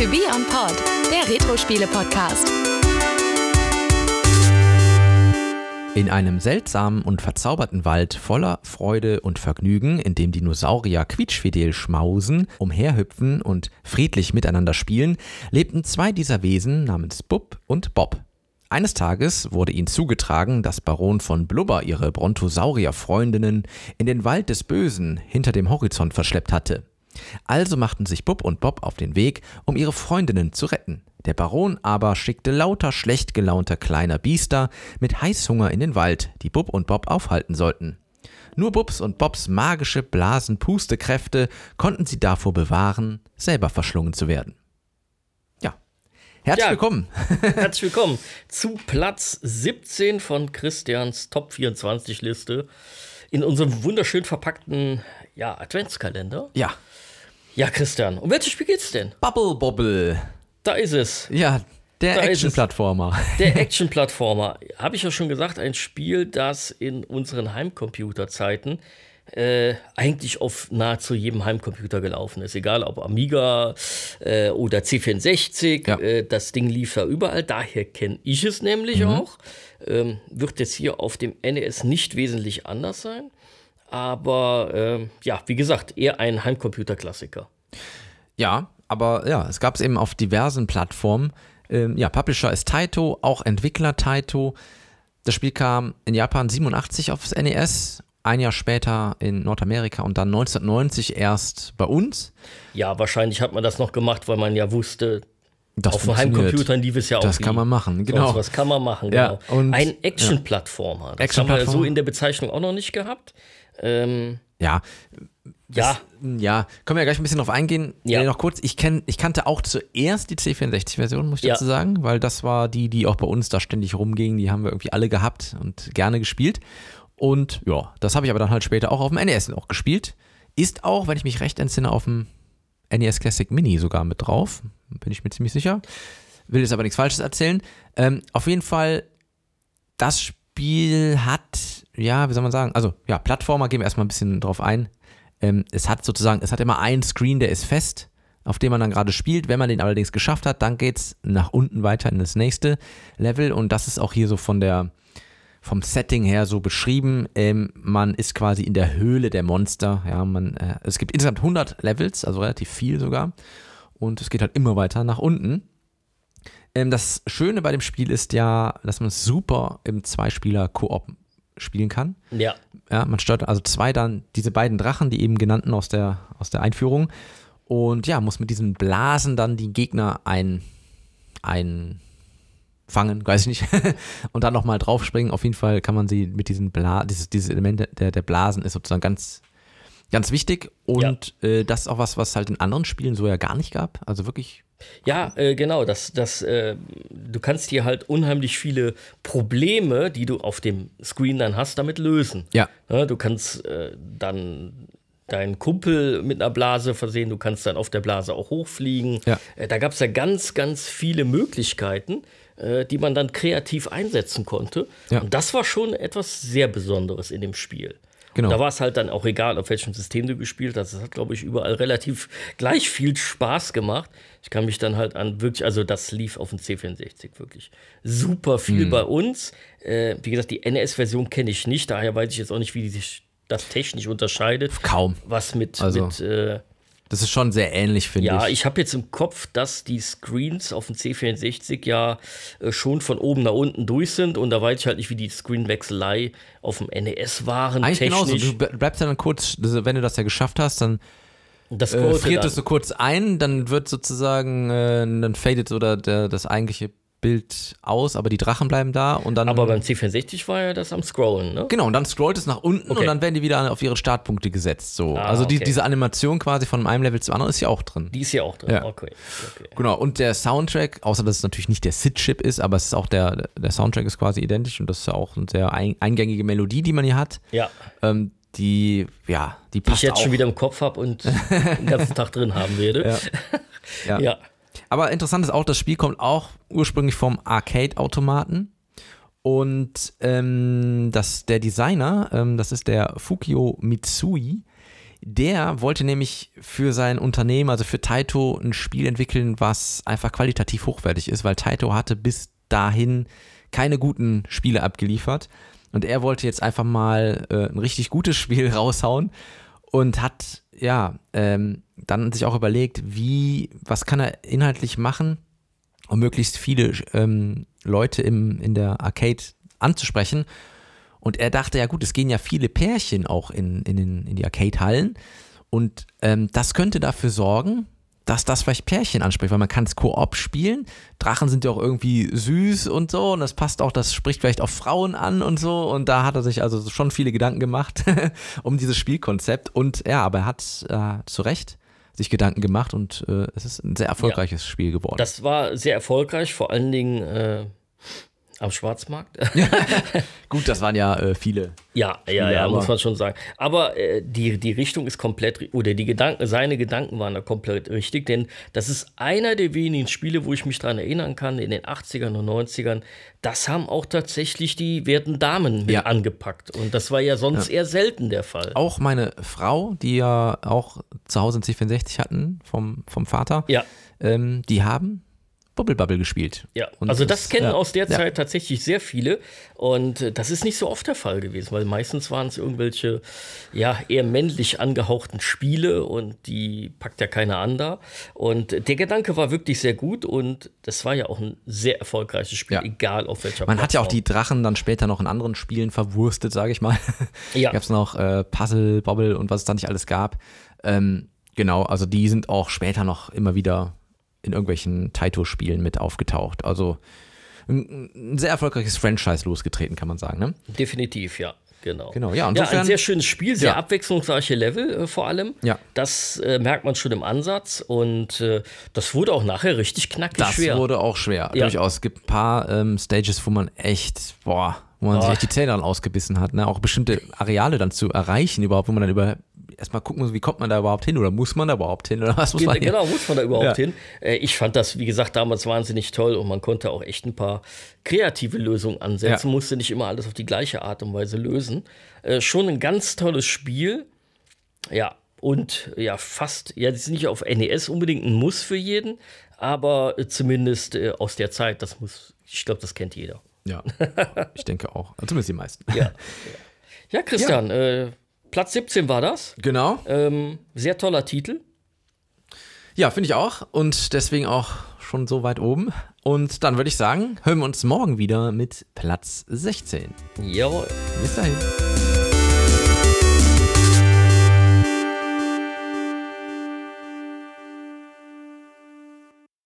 To Be On Pod, der Retro-Spiele-Podcast. In einem seltsamen und verzauberten Wald voller Freude und Vergnügen, in dem Dinosaurier quietschfidel schmausen, umherhüpfen und friedlich miteinander spielen, lebten zwei dieser Wesen namens Bub und Bob. Eines Tages wurde ihnen zugetragen, dass Baron von Blubber ihre Brontosaurier-Freundinnen in den Wald des Bösen hinter dem Horizont verschleppt hatte. Also machten sich Bub und Bob auf den Weg, um ihre Freundinnen zu retten. Der Baron aber schickte lauter schlecht gelaunter kleiner Biester mit Heißhunger in den Wald, die Bub und Bob aufhalten sollten. Nur Bubs und Bobs magische Blasen-Pustekräfte konnten sie davor bewahren, selber verschlungen zu werden. Ja. Herzlich Ja. willkommen. Herzlich willkommen zu Platz 17 von Christians Top 24 Liste in unserem wunderschön verpackten ja, Adventskalender. Ja. Ja, Christian, um welches Spiel geht's denn? Bubble Bobble. Da ist es. Ja, der. Action-Plattformer. Der Action-Plattformer. Habe ich ja schon gesagt, ein Spiel, das in unseren Heimcomputerzeiten äh, eigentlich auf nahezu jedem Heimcomputer gelaufen ist. Egal ob Amiga äh, oder C64, Ja. äh, das Ding lief da überall. Daher kenne ich es nämlich auch. Ähm, wird jetzt hier auf dem NES nicht wesentlich anders sein. Aber ähm, ja, wie gesagt, eher ein Heimcomputer-Klassiker. Ja, aber ja, es gab es eben auf diversen Plattformen. Ähm, ja, Publisher ist Taito, auch Entwickler Taito. Das Spiel kam in Japan 87 aufs NES, ein Jahr später in Nordamerika und dann 1990 erst bei uns. Ja, wahrscheinlich hat man das noch gemacht, weil man ja wusste, Das auf. Heimcomputern lief es ja auch. Das wie kann man machen, genau. Sonst was kann man machen, Ja, genau. und- Ein Action-Plattformer. Das haben wir so in der Bezeichnung auch noch nicht gehabt. Ähm, Ja, ja, ja, können wir ja gleich ein bisschen drauf eingehen. Ja. Äh, noch kurz, ich, kenn, ich kannte auch zuerst die C64-Version, muss ich Ja. dazu sagen, weil das war die, die auch bei uns da ständig rumging. Die haben wir irgendwie alle gehabt und gerne gespielt. Und ja, das habe ich aber dann halt später auch auf dem NES auch gespielt. Ist auch, wenn ich mich recht entsinne, auf dem NES Classic Mini sogar mit drauf. Bin ich mir ziemlich sicher. Will jetzt aber nichts Falsches erzählen. Ähm, auf jeden Fall, das Spiel hat, ja, wie soll man sagen, also ja, Plattformer, gehen wir erstmal ein bisschen drauf ein. Ähm, es hat sozusagen, es hat immer einen Screen, der ist fest, auf dem man dann gerade spielt. Wenn man den allerdings geschafft hat, dann geht's nach unten weiter in das nächste Level und das ist auch hier so von der, vom Setting her so beschrieben. Ähm, man ist quasi in der Höhle der Monster. Ja, man, äh, es gibt insgesamt 100 Levels, also relativ viel sogar. Und es geht halt immer weiter nach unten. Ähm, das Schöne bei dem Spiel ist ja, dass man es super im Zweispieler-Koop spielen kann. ja. Ja, man steuert also zwei dann, diese beiden Drachen, die eben genannten aus der, aus der Einführung. Und ja, muss mit diesen Blasen dann die Gegner ein, einfangen, weiß ich nicht. und dann nochmal draufspringen. Auf jeden Fall kann man sie mit diesen Blasen, dieses, dieses Element der, der Blasen ist sozusagen ganz, ganz wichtig. Und äh, das ist auch was, was halt in anderen Spielen so ja gar nicht gab. Also wirklich. Ja, äh, genau. Das, das, äh, du kannst hier halt unheimlich viele Probleme, die du auf dem Screen dann hast, damit lösen. Ja. Ja, du kannst äh, dann deinen Kumpel mit einer Blase versehen, du kannst dann auf der Blase auch hochfliegen. Ja. Äh, da gab es ja ganz, ganz viele Möglichkeiten, äh, die man dann kreativ einsetzen konnte. Ja. Und das war schon etwas sehr Besonderes in dem Spiel. Genau. Da war es halt dann auch egal, auf welchem System du gespielt hast. Es hat, glaube ich, überall relativ gleich viel Spaß gemacht. Ich kann mich dann halt an wirklich, also das lief auf dem C64 wirklich super viel Mhm. bei uns. Äh, wie gesagt, die NES-Version kenne ich nicht, daher weiß ich jetzt auch nicht, wie sich das technisch unterscheidet. Kaum. Was mit, Also, mit äh, Das ist schon sehr ähnlich, finde ja, ich. ich habe jetzt im Kopf, dass die Screens auf dem C64 ja äh, schon von oben nach unten durch sind und da weiß ich halt nicht, wie die Screenwechselei auf dem NES waren. Eigentlich genauso. technisch. Du ble- bleibst ja dann kurz, wenn du das ja geschafft hast, dann das äh, friert es so kurz ein, dann wird sozusagen, äh, dann fadet oder der, das eigentliche Bild aus, aber die Drachen bleiben da und dann. Aber beim C64 war ja das am Scrollen, ne? Genau, und dann scrollt es nach unten Okay. und dann werden die wieder auf ihre Startpunkte gesetzt. So. Ah, also die, okay. diese Animation quasi von einem Level zum anderen ist ja auch drin. Die ist ja auch drin. Ja. Okay. okay. Genau, und der Soundtrack, außer dass es natürlich nicht der SID-Chip ist, aber es ist auch der, der Soundtrack ist quasi identisch und das ist ja auch eine sehr ein, eingängige Melodie, die man hier hat. Ja, Ähm, die, ja, die die passt ich jetzt auch. schon wieder im Kopf habe und den ganzen Tag drin haben werde. Ja. Ja. ja. Aber interessant ist auch, das Spiel kommt auch ursprünglich vom Arcade-Automaten. Und ähm, das, der Designer, ähm, das ist der Fukio Mitsui, Der wollte nämlich für sein Unternehmen, also für Taito, ein Spiel entwickeln, was einfach qualitativ hochwertig ist, weil Taito hatte bis dahin keine guten Spiele abgeliefert. Und er wollte jetzt einfach mal äh, ein richtig gutes Spiel raushauen und hat ja ähm, dann sich auch überlegt, wie, was kann er inhaltlich machen, um möglichst viele ähm, Leute im, in der Arcade anzusprechen. Und er dachte, ja gut, es gehen ja viele Pärchen auch in, in, den, in die Arcade-Hallen. Und ähm, das könnte dafür sorgen, dass das vielleicht Pärchen anspricht, weil man kann es Koop spielen. Drachen sind ja auch irgendwie süß und so und das passt auch, das spricht vielleicht auch Frauen an und so und da hat er sich also schon viele Gedanken gemacht um dieses Spielkonzept und ja, aber er hat äh, zu Recht sich Gedanken gemacht und äh, es ist ein sehr erfolgreiches ja, Spiel geworden. Das war sehr erfolgreich, vor allen Dingen äh, am Schwarzmarkt? Gut, das waren ja äh, viele. Ja, ja, ja, muss man schon sagen. Aber äh, die, die Richtung ist komplett, oder die Gedanken, seine Gedanken waren da komplett richtig, denn das ist einer der wenigen Spiele, wo ich mich daran erinnern kann, in den 80ern und 90ern, das haben auch tatsächlich die werten Damen mit ja. angepackt. Und das war ja sonst ja. eher selten der Fall. Auch meine Frau, die ja auch zu Hause ein C64 hatten vom, vom Vater, ja. ähm, die haben Bubble Bubble gespielt. Ja, und also das, kennen ja, aus der Zeit ja. tatsächlich sehr viele und äh, das ist nicht so oft der Fall gewesen, weil meistens waren es irgendwelche ja eher männlich angehauchten Spiele und die packt ja keiner an da und der Gedanke war wirklich sehr gut und das war ja auch ein sehr erfolgreiches Spiel, ja. egal auf welcher Man Plattform. hat ja auch die Drachen dann später noch in anderen Spielen verwurstet, sage ich mal. Ja. Gab es noch äh, Puzzle, Bobble und was es da nicht alles gab. Ähm, genau, also die sind auch später noch immer wieder in irgendwelchen Taito-Spielen mit aufgetaucht. Also ein, sehr erfolgreiches Franchise losgetreten, kann man sagen. Ne? Definitiv, ja. Genau. genau ja, insofern, ja, ein sehr schönes Spiel, sehr ja. abwechslungsreiche Level äh, vor allem. Ja. Das äh, merkt man schon im Ansatz und äh, das wurde auch nachher richtig knackig das schwer. Das wurde auch schwer, ja. durchaus. Es gibt ein paar ähm, Stages, wo man echt, boah, wo man oh. sich echt die Zähne dann ausgebissen hat. Ne? Auch bestimmte Areale dann zu erreichen, überhaupt, wo man dann über erstmal gucken muss, wie kommt man da überhaupt hin oder muss man da überhaupt hin oder was muss man Genau, muss man da überhaupt ja. hin. Äh, ich fand das, wie gesagt, damals wahnsinnig toll und man konnte auch echt ein paar kreative Lösungen ansetzen, ja. musste nicht immer alles auf die gleiche Art und Weise lösen. Äh, schon ein ganz tolles Spiel. Ja, und ja, fast, ja, das ist nicht auf NES unbedingt ein Muss für jeden, aber zumindest äh, aus der Zeit, das muss, ich glaube, das kennt jeder. Ja, ich denke auch. Zumindest die meisten. Ja, ja. Christian, ja. Äh, Platz 17 war das. Genau. Ähm, sehr toller Titel. Ja, finde ich auch. Und deswegen auch schon so weit oben. Und dann würde ich sagen, hören wir uns morgen wieder mit Platz 16. Jawohl. Bis dahin.